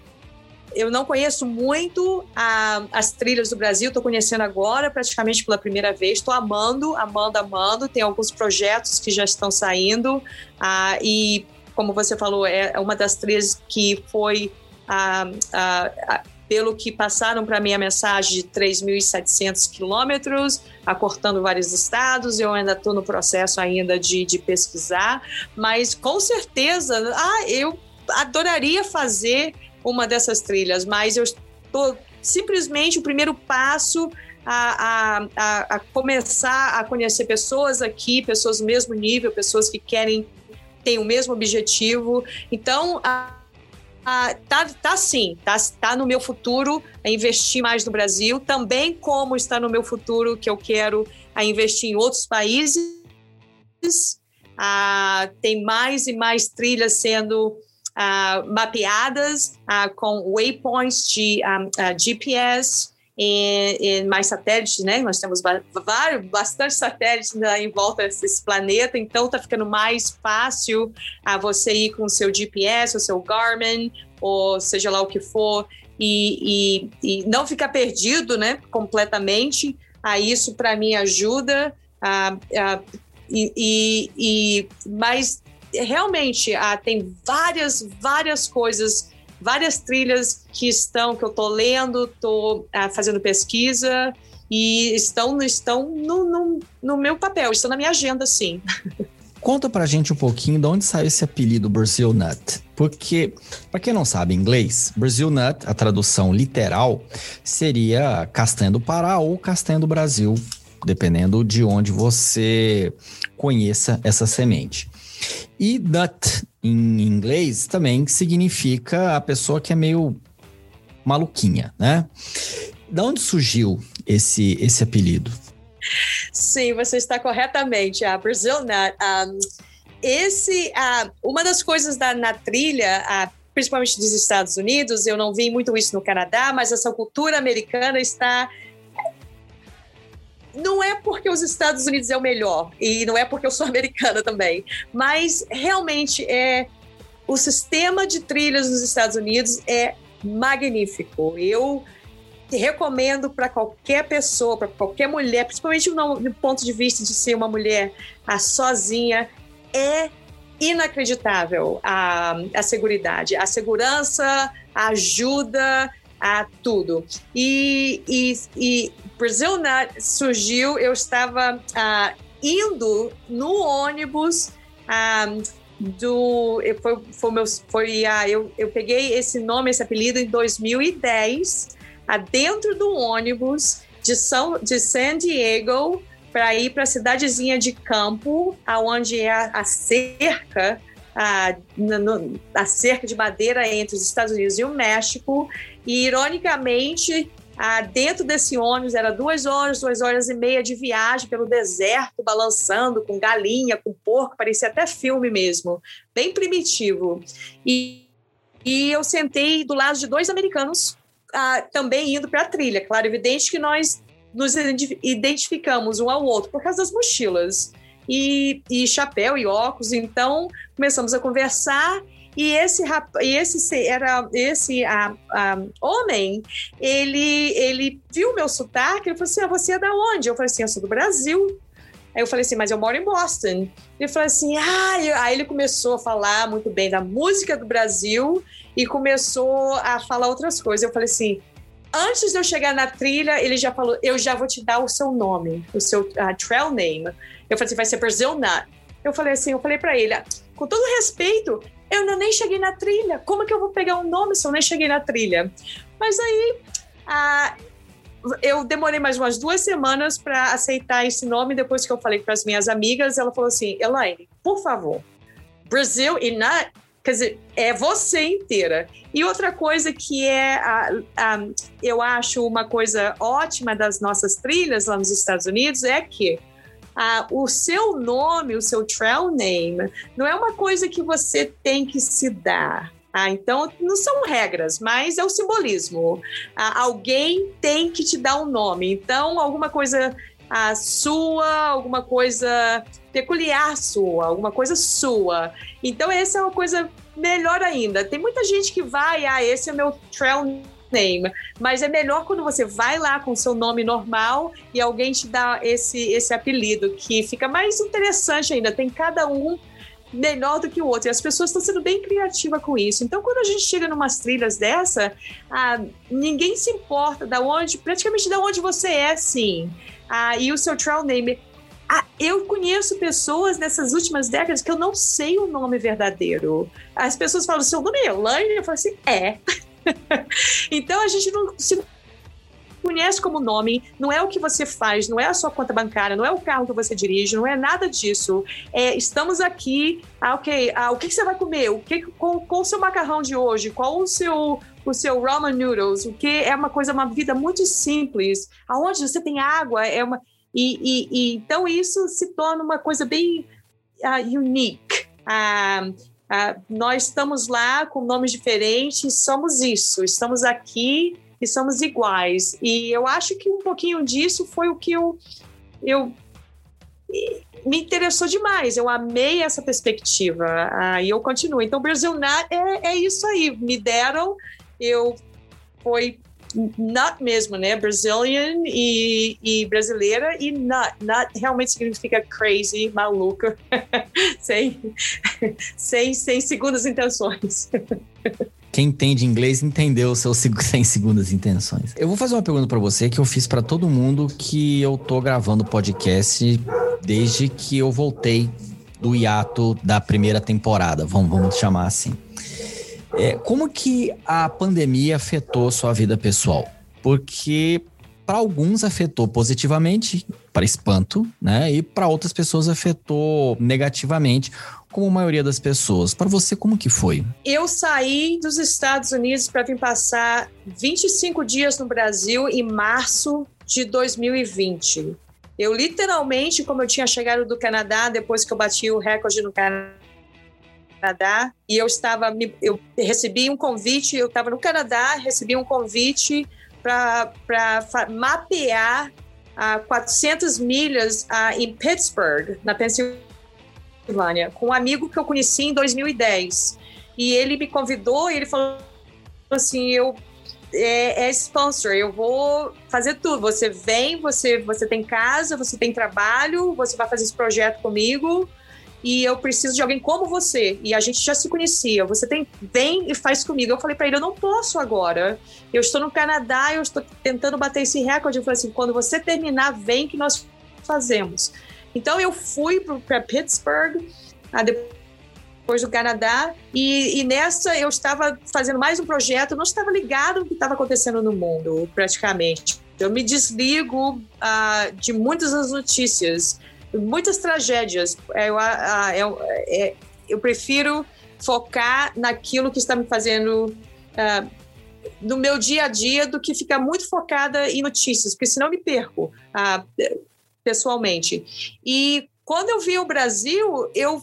eu não conheço muito a, as trilhas do Brasil, estou conhecendo agora, praticamente pela primeira vez. Estou amando, amando, amando. Tem alguns projetos que já estão saindo. Ah, e, como você falou, é uma das trilhas que foi. Ah, ah, pelo que passaram para mim a mensagem de 3.700 quilômetros, acortando vários estados. Eu ainda estou no processo ainda de, de pesquisar, mas com certeza, ah, eu adoraria fazer uma dessas trilhas, mas eu estou simplesmente o primeiro passo a, a, a, começar a conhecer pessoas aqui, pessoas do mesmo nível, pessoas que querem, têm o mesmo objetivo. Então, a, a, tá, tá sim, tá, tá no meu futuro a investir mais no Brasil, também como está no meu futuro que eu quero a investir em outros países. Ah, tem mais e mais trilhas sendo mapeadas com waypoints de um, GPS e, mais satélites, né? Nós temos vários, bastante satélites em volta desse planeta, então está ficando mais fácil a você ir com o seu GPS, o seu Garmin, ou seja lá o que for, e, e, e não ficar perdido, né? Completamente. Isso para mim ajuda. E, e, e, realmente ah, tem várias, várias coisas várias trilhas que estão, que eu estou lendo, estou ah, fazendo pesquisa e estão, estão no, no, no, meu papel, estão na minha agenda, sim. [LAUGHS] Conta pra gente um pouquinho de onde saiu esse apelido Brazil Nut. Porque, para quem não sabe inglês, Brazil Nut, a tradução literal, seria castanha do Pará ou castanha do Brasil, dependendo de onde você conheça essa semente. E nut em inglês também significa a pessoa que é meio maluquinha, né? Da onde surgiu esse, esse apelido? Sim, você está corretamente. A Brazil Nut. Um, esse, uh, uma das coisas da, na trilha, uh, principalmente dos Estados Unidos, eu não vi muito isso no Canadá, mas essa cultura americana está não é porque os Estados Unidos é o melhor e não é porque eu sou [LAUGHS] americana também, mas realmente é o sistema de trilhas nos Estados Unidos é magnífico. Eu recomendo para qualquer pessoa, para qualquer mulher, principalmente no, no, ponto de vista de ser uma mulher a sozinha, é inacreditável a, a segurança, a segurança, a ajuda, a tudo. E, e, e Brazil Nut surgiu, eu estava uh, indo no ônibus uh, do. Foi, foi, meu, foi uh, eu, eu peguei esse nome, esse apelido em 2010, uh, dentro do ônibus de, São, de San Diego para ir para a cidadezinha de campo, aonde é a, a cerca a, a cerca de madeira entre os Estados Unidos e o México. E, ironicamente, a, dentro desse ônibus era duas horas, duas horas e meia de viagem pelo deserto, balançando com galinha, com porco, parecia até filme mesmo, bem primitivo. E, e eu sentei do lado de dois americanos também indo para a trilha. Claro, evidente que nós nos identificamos um ao outro por causa das mochilas e, e chapéu e óculos. Então começamos a conversar e esse e esse era esse a, a, homem, ele ele viu meu sotaque, ele falou assim: ah, "Você é da onde?" Eu falei assim: "Eu sou do Brasil". Aí eu falei assim, mas eu moro em Boston. Ele falou assim, ah, aí ele começou a falar muito bem da música do Brasil e começou a falar outras coisas. Eu falei assim, antes de eu chegar na trilha, ele já falou, eu já vou te dar o seu nome, o seu uh, trail name. Eu falei assim, vai ser Brazil Nut. Eu falei assim, eu falei para ele, com todo respeito, eu não nem cheguei na trilha. Como que eu vou pegar um nome se eu nem cheguei na trilha? Mas aí, eu demorei mais umas duas semanas para aceitar esse nome. Depois que eu falei para as minhas amigas, ela falou assim: Elaine, por favor, Brasil e Nut, quer dizer, é você inteira. E outra coisa que é, a, a, eu acho uma coisa ótima das nossas trilhas lá nos Estados Unidos é que o seu nome, o seu trail name, não é uma coisa que você tem que se dar. Ah, então, não são regras, mas é o simbolismo. Ah, alguém tem que te dar um nome. Então, alguma coisa ah, sua, alguma coisa peculiar sua, alguma coisa sua. Então, essa é uma coisa melhor ainda. Tem muita gente que vai, ah, esse é meu trail name. Mas é melhor quando você vai lá com seu nome normal e alguém te dá esse, esse apelido, que fica mais interessante ainda. Tem cada um melhor do que o outro. E as pessoas estão sendo bem criativas com isso. Então, quando a gente chega em umas trilhas dessa, ah, ninguém se importa da onde, praticamente da onde você é, sim. Ah, e o seu trail name. Ah, eu conheço pessoas nessas últimas décadas que eu não sei o nome verdadeiro. As pessoas falam, seu nome é Elaine? Eu falo assim, é. [LAUGHS] então a gente não se conhece como nome, não é o que você faz, não é a sua conta bancária, não é o carro que você dirige, não é nada disso. É, estamos aqui, ah, ok, ah, o que, que, você vai comer? O que, qual, qual o seu macarrão de hoje? Qual o seu o seu ramen noodles? O que é uma coisa, uma vida muito simples, aonde você tem água, é uma e, e, e então isso se torna uma coisa bem uh, unique. Uh, uh, nós estamos lá com nomes diferentes, somos isso, estamos aqui e somos iguais. E eu acho que um pouquinho disso foi o que eu, eu me interessou demais. Eu amei essa perspectiva ah, e eu continuo. Então, Brasil Nut é, é isso aí. Me deram, eu foi nut mesmo, né? Brazilian e, e brasileira e nut. Nut realmente significa crazy, maluca, [LAUGHS] sem, sem, sem segundas intenções. Quem entende inglês entendeu seus [LAUGHS] 100 segundas intenções. Eu vou fazer uma pergunta para você que eu fiz para todo mundo que eu tô gravando podcast desde que eu voltei do hiato da primeira temporada, vamos, vamos chamar assim. É, como que a pandemia afetou sua vida pessoal? Porque para alguns afetou positivamente, para espanto, né? E para outras pessoas afetou negativamente, como a maioria das pessoas. Para você, como que foi? Eu saí dos Estados Unidos para vir passar 25 dias no Brasil em março de 2020. Eu literalmente, como eu tinha chegado do Canadá depois que eu bati o recorde no Canadá, e eu estava, eu recebi um convite, eu estava no Canadá, recebi um convite para mapear a 400 milhas em Pittsburgh, na Pensilvânia com um amigo que eu conheci em 2010. E ele me convidou e ele falou assim: eu é, é, sponsor, eu vou fazer tudo. Você vem, você, você tem casa, você tem trabalho, você vai fazer esse projeto comigo e eu preciso de alguém como você. E a gente já se conhecia. Você tem, vem e faz comigo. Eu falei para ele, eu não posso agora. Eu estou no Canadá, eu estou tentando bater esse recorde. Eu falei assim, quando você terminar, vem que nós fazemos. Então eu fui para Pittsburgh, ah, depois do Canadá, e, e, nessa eu estava fazendo mais um projeto, não estava ligado ao que estava acontecendo no mundo, praticamente. Eu me desligo uh, de muitas das notícias, muitas tragédias. Eu, uh, eu, é, eu prefiro focar naquilo que está me fazendo uh, no meu dia a dia do que ficar muito focada em notícias, porque senão eu me perco. Uh, pessoalmente. E quando eu vim ao Brasil, eu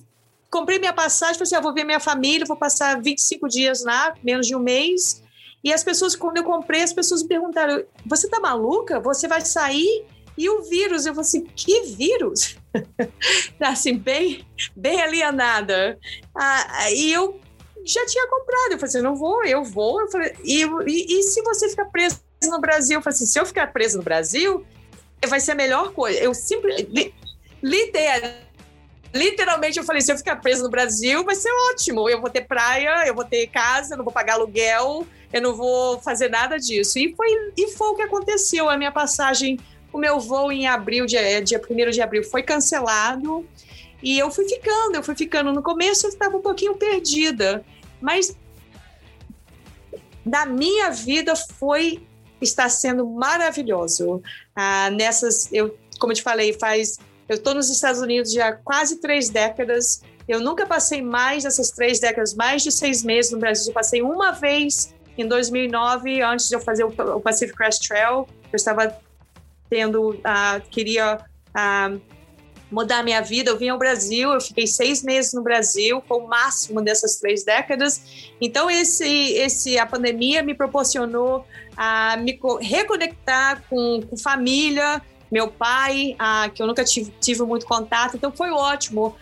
comprei minha passagem, falei assim, ah, vou ver minha família, vou passar 25 dias lá, menos de um mês. E as pessoas, quando eu comprei, as pessoas me perguntaram, você tá maluca? Você vai sair? E o vírus? Eu falei assim, que vírus? [LAUGHS] assim, bem, bem alienada. Ah, e eu já tinha comprado. Eu falei assim, não vou, eu vou. Eu falei, e, e, e se você ficar preso no Brasil? Eu falei assim, se eu ficar preso no Brasil, vai ser a melhor coisa. Eu simplesmente. Literal, literalmente eu falei: se eu ficar preso no Brasil, vai ser ótimo. Eu vou ter praia, eu vou ter casa, eu não vou pagar aluguel, eu não vou fazer nada disso. E foi, e foi o que aconteceu. A minha passagem, o meu voo em abril, dia, dia 1 de abril, foi cancelado. E eu fui ficando, eu fui ficando. No começo eu estava um pouquinho perdida, mas na minha vida foi está sendo maravilhoso. Ah, nessas, eu, como eu te falei, faz. Eu estou nos Estados Unidos já há quase três décadas. Eu nunca passei mais dessas três décadas, mais de seis meses no Brasil. Eu passei uma vez em 2009, antes de eu fazer o, Pacific Crest Trail. Eu estava tendo, uh, queria uh, mudar minha vida. Eu vim ao Brasil, eu fiquei seis meses no Brasil, foi o máximo dessas três décadas. Então, esse, esse, a pandemia me proporcionou a me reconectar com, com família, meu pai, a, que eu nunca tive, tive muito contato, então foi ótimo.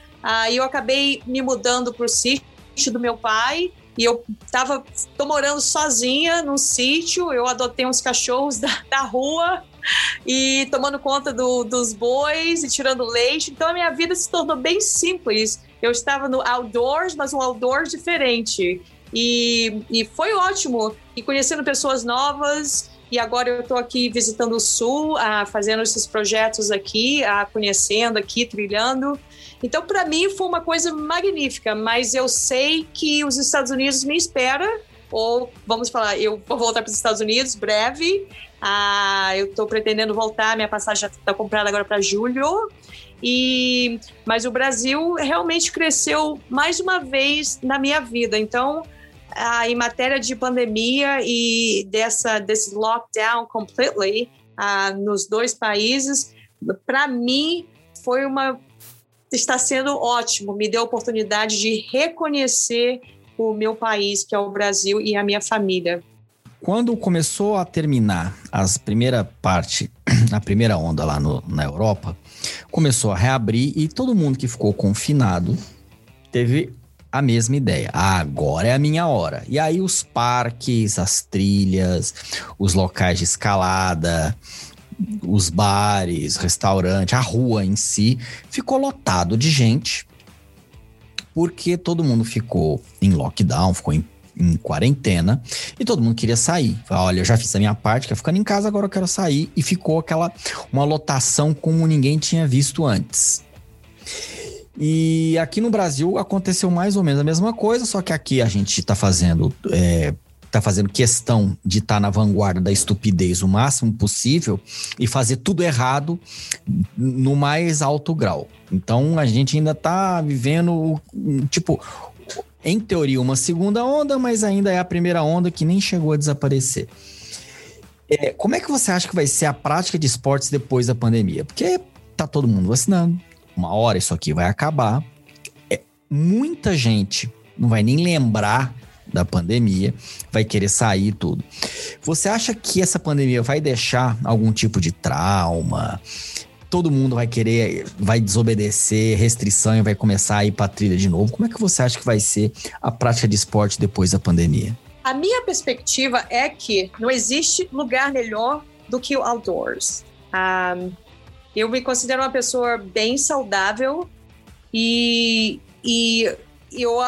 E eu acabei me mudando para o sítio do meu pai, e eu tava, tô morando sozinha num sítio, eu adotei uns cachorros [LAUGHS] da, da rua, [LAUGHS] e tomando conta do, dos bois e tirando leite. Então a minha vida se tornou bem simples. Eu estava no outdoors, mas um outdoors diferente. E, e foi ótimo. E conhecendo pessoas novas. E agora eu estou aqui visitando o Sul, ah, fazendo esses projetos aqui, ah, conhecendo aqui, trilhando. Então, para mim, foi uma coisa magnífica. Mas eu sei que os Estados Unidos me esperam ou vamos falar, eu vou voltar para os Estados Unidos breve. Ah, eu estou pretendendo voltar, minha passagem está comprada agora para julho. E mas o Brasil realmente cresceu mais uma vez na minha vida. Então, ah, em matéria de pandemia e dessa desse lockdown completely ah, nos dois países, para mim foi uma está sendo ótimo. Me deu a oportunidade de reconhecer o meu país, que é o Brasil, e a minha família. Quando começou a terminar as primeira parte, [CLEARS THROAT] a primeira onda lá no, na Europa, começou a reabrir e todo mundo que ficou confinado teve a mesma ideia. Ah, agora é a minha hora. E aí os parques, as trilhas, os locais de escalada, os bares, restaurante, a rua em si ficou lotado de gente porque todo mundo ficou em lockdown, ficou em, em quarentena e todo mundo queria sair. Falei, olha, eu já fiz a minha parte, quero ficando em casa, agora eu quero sair. E ficou aquela uma lotação como ninguém tinha visto antes. E aqui no Brasil aconteceu mais ou menos a mesma coisa, só que aqui a gente está fazendo é, tá fazendo questão de estar tá na vanguarda da estupidez o máximo possível e fazer tudo errado no mais alto grau. Então a gente ainda tá vivendo, tipo, em teoria, uma segunda onda, mas ainda é a primeira onda que nem chegou a desaparecer. É, como é que você acha que vai ser a prática de esportes depois da pandemia? Porque tá todo mundo vacinando, uma hora isso aqui vai acabar. É, muita gente não vai nem lembrar da pandemia, vai querer sair tudo. Você acha que essa pandemia vai deixar algum tipo de trauma? Todo mundo vai querer, vai desobedecer restrição e vai começar a ir para trilha de novo. Como é que você acha que vai ser a prática de esporte depois da pandemia? A minha perspectiva é que não existe lugar melhor do que o outdoors. Um, eu me considero uma pessoa bem saudável e, e eu,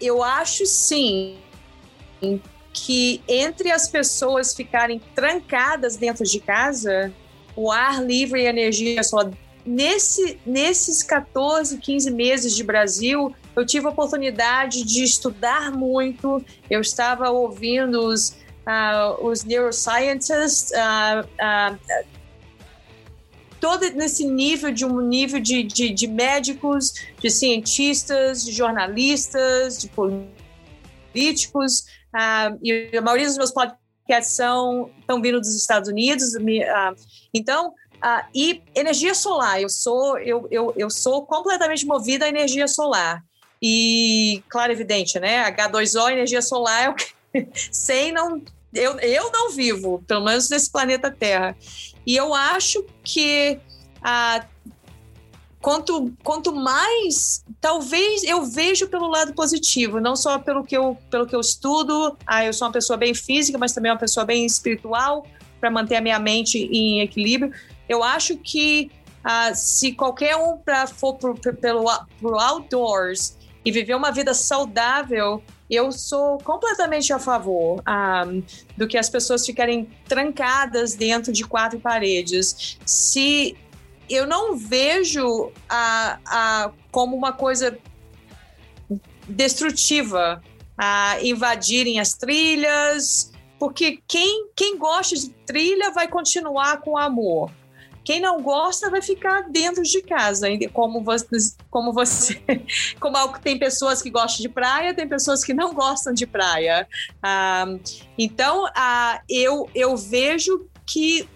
eu acho sim que entre as pessoas ficarem trancadas dentro de casa, o ar livre e energia só. Nesse, nesses 14, 15 meses de Brasil, eu tive a oportunidade de estudar muito, eu estava ouvindo os, uh, os neuroscientists, uh, uh, todo nesse nível de um nível de, de, de médicos, de cientistas, de jornalistas, de políticos, Uh, e a maioria dos meus podcasts são estão vindo dos Estados Unidos. Uh, então, uh, e energia solar. Eu sou eu, eu, eu sou completamente movida à energia solar. E claro, evidente, né? H2O, energia solar, é que, [LAUGHS] sem não eu, eu não vivo, pelo menos nesse planeta Terra. E eu acho que uh, quanto, quanto mais, talvez eu vejo pelo lado positivo, não só pelo que eu, pelo que eu estudo. Ah, eu sou uma pessoa bem física, mas também uma pessoa bem espiritual para manter a minha mente em equilíbrio. Eu acho que ah, se qualquer um pra, for pro, pelo pro outdoors e viver uma vida saudável, eu sou completamente a favor ah, do que as pessoas ficarem trancadas dentro de quatro paredes. Se eu não vejo a, a, como uma coisa destrutiva a invadirem as trilhas, porque quem, quem gosta de trilha vai continuar com amor. Quem não gosta vai ficar dentro de casa, como você, [LAUGHS] como você, como tem pessoas que gostam de praia, tem pessoas que não gostam de praia. Ah, então, ah, eu, eu vejo que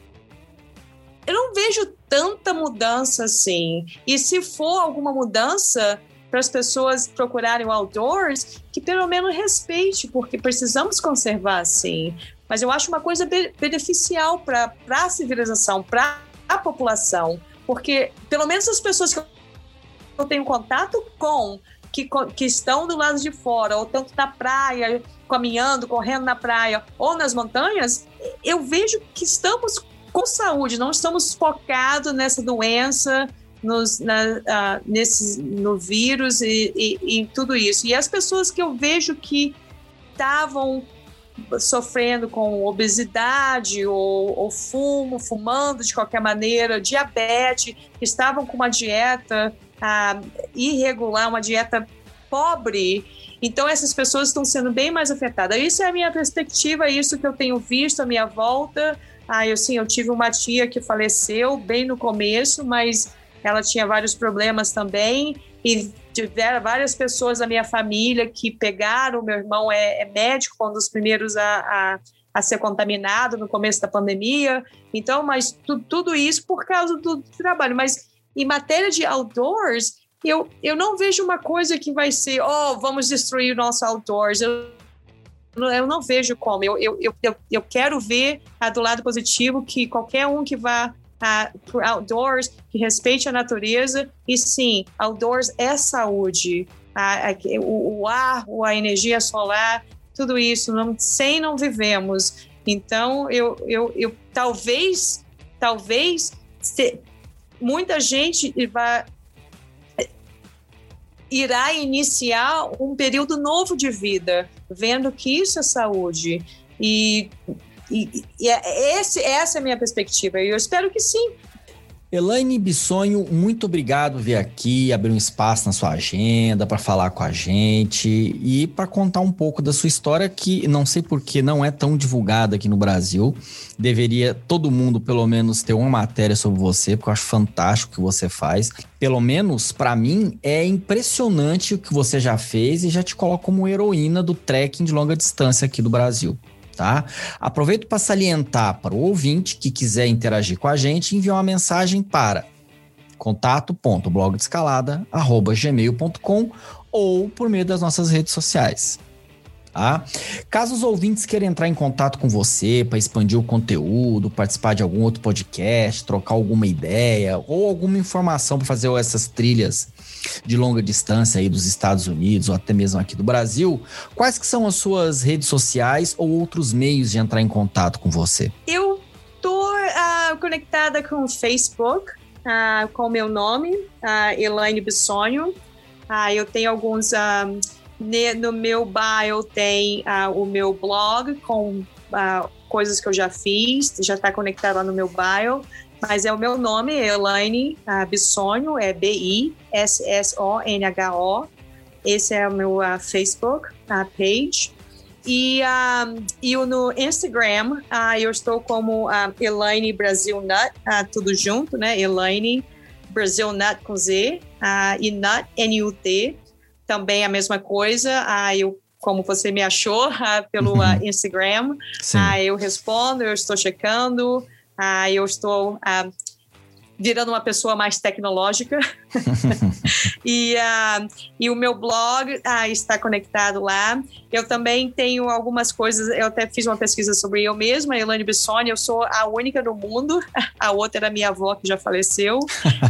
eu não vejo tanta mudança assim. E se for alguma mudança para as pessoas procurarem o outdoors, que pelo menos respeite, porque precisamos conservar assim. Mas eu acho uma coisa beneficial para a civilização, para a população, porque pelo menos as pessoas que eu tenho contato com, que, que estão do lado de fora, ou tanto na praia, caminhando, correndo na praia, ou nas montanhas, eu vejo que estamos com saúde, não estamos focados nessa doença, nos, na, uh, nesse, no vírus e, e, e tudo isso. E as pessoas que eu vejo que estavam sofrendo com obesidade ou, ou, fumo, fumando de qualquer maneira, diabetes, estavam com uma dieta ah, irregular, uma dieta pobre. Então, essas pessoas estão sendo bem mais afetadas. Isso é a minha perspectiva, isso que eu tenho visto à minha volta. Ah, eu sim, eu tive uma tia que faleceu bem no começo, mas ela tinha vários problemas também e tiveram várias pessoas da minha família que pegaram. Meu irmão é, é médico, foi um dos primeiros a, a, a, ser contaminado no começo da pandemia. Então, mas tu, tudo isso por causa do trabalho. Mas em matéria de outdoors, eu, eu não vejo uma coisa que vai ser, oh, vamos destruir o nosso outdoors. Eu, eu não vejo como. Eu, eu, eu, eu quero ver ah, do lado positivo que qualquer um que vá uh, outdoors, que respeite a natureza. E sim, outdoors é saúde. Uh, o, o, ar, a energia solar, tudo isso, não, sem não vivemos. Então, eu, eu, eu talvez, talvez, se, muita gente vai, irá iniciar um período novo de vida, vendo que isso é saúde. E e, e é, esse, essa é a minha perspectiva, e eu espero que sim. Elaine Bissonho, muito obrigado por vir aqui, abrir um espaço na sua agenda para falar com a gente e para contar um pouco da sua história que não sei por que não é tão divulgada aqui no Brasil. Deveria todo mundo pelo menos ter uma matéria sobre você, porque eu acho fantástico o que você faz. Pelo menos para mim é impressionante o que você já fez e já te coloca como heroína do trekking de longa distância aqui do Brasil tá? Aproveito para salientar para o ouvinte que quiser interagir com a gente, enviar uma mensagem para contato.blogdescalada@gmail.com ou por meio das nossas redes sociais. Tá? Caso os ouvintes queiram entrar em contato com você para expandir o conteúdo, participar de algum outro podcast, trocar alguma ideia ou alguma informação para fazer essas trilhas de longa distância aí dos Estados Unidos ou até mesmo aqui do Brasil, quais que são as suas redes sociais ou outros meios de entrar em contato com você? Eu tô uh, conectada com o Facebook, uh, com o meu nome, uh, Elaine Bissonho. Uh, eu tenho alguns... no meu bio tem o meu blog com coisas que eu já fiz, já está conectado lá no meu bio. Mas é o meu nome, Elaine uh, Bissonho, é B-I-S-S-O-N-H-O. Esse é o meu uh, Facebook uh, page. E, uh, e no Instagram, uh, eu estou como uh, Elaine Brasil Nut, uh, tudo junto, né? Elaine Brasil Nut com Z e Nut, N-U-T. Também a mesma coisa. eu como você me achou [LAUGHS] pelo uhum. Instagram. eu respondo, eu estou checando. Ah, eu estou ah, virando uma pessoa mais tecnológica. [LAUGHS] [LAUGHS] e, ah, e o meu blog ah, está conectado lá. Eu também tenho algumas coisas, eu até fiz uma pesquisa sobre eu mesma, Elaine Bissoni, eu sou a única no mundo, [LAUGHS] a outra era minha avó que já faleceu.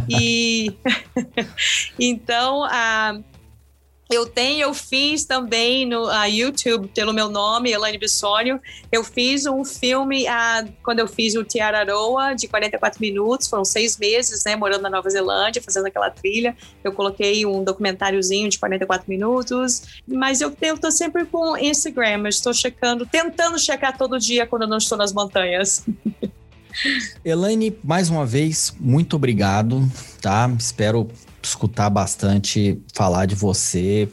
e então, ah, eu tenho, eu fiz também no uh, YouTube, pelo meu nome, Elaine Bissônio. Eu fiz um filme uh, quando eu fiz o Tiararoa, de 44 minutos. Foram seis meses, né, morando na Nova Zelândia, fazendo aquela trilha. Eu coloquei um documentáriozinho de 44 minutos. Mas eu, eu tô sempre com Instagram, eu estou checando, tentando checar todo dia quando eu não estou nas montanhas. [LAUGHS] Elaine, mais uma vez, muito obrigado, tá? Espero escutar bastante falar de você,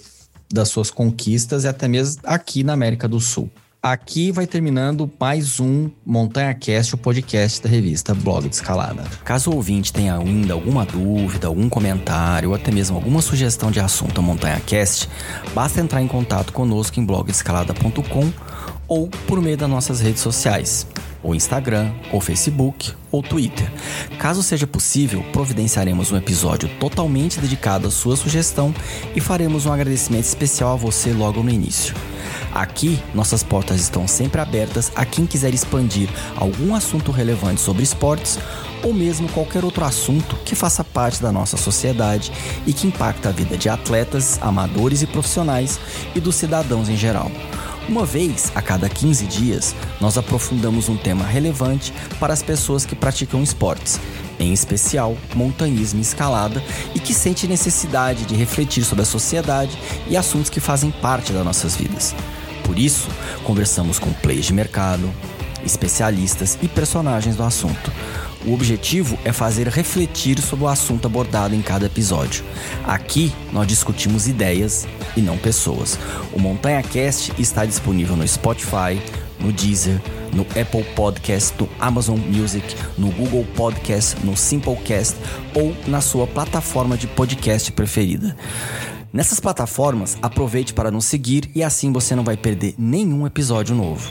das suas conquistas e até mesmo aqui na América do Sul. Aqui vai terminando mais um Montanha Cast, o podcast da revista Blog de Escalada. Caso o ouvinte tenha ainda alguma dúvida, algum comentário ou até mesmo alguma sugestão de assunto Montanha Cast, basta entrar em contato conosco em blogdescalada.com ou por meio das nossas redes sociais ou Instagram, ou Facebook, ou Twitter. Caso seja possível, providenciaremos um episódio totalmente dedicado à sua sugestão e faremos um agradecimento especial a você logo no início. Aqui, nossas portas estão sempre abertas a quem quiser expandir algum assunto relevante sobre esportes ou mesmo qualquer outro assunto que faça parte da nossa sociedade e que impacta a vida de atletas, amadores e profissionais e dos cidadãos em geral. Uma vez a cada 15 dias, nós aprofundamos um tema relevante para as pessoas que praticam esportes, em especial montanhismo e escalada, e que sente necessidade de refletir sobre a sociedade e assuntos que fazem parte das nossas vidas. Por isso, conversamos com players de mercado, especialistas e personagens do assunto. O objetivo é fazer refletir sobre o assunto abordado em cada episódio. Aqui nós discutimos ideias e não pessoas. O Montanha Cast está disponível no Spotify, no Deezer, no Apple Podcast, no Amazon Music, no Google Podcast, no Simplecast ou na sua plataforma de podcast preferida. Nessas plataformas, aproveite para nos seguir e assim você não vai perder nenhum episódio novo.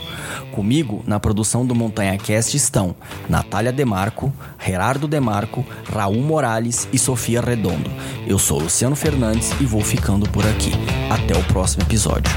Comigo, na produção do Montanha Cast estão Natália Demarco, Gerardo Demarco, Raul Morales e Sofia Redondo. Eu sou Luciano Fernandes e vou ficando por aqui. Até o próximo episódio.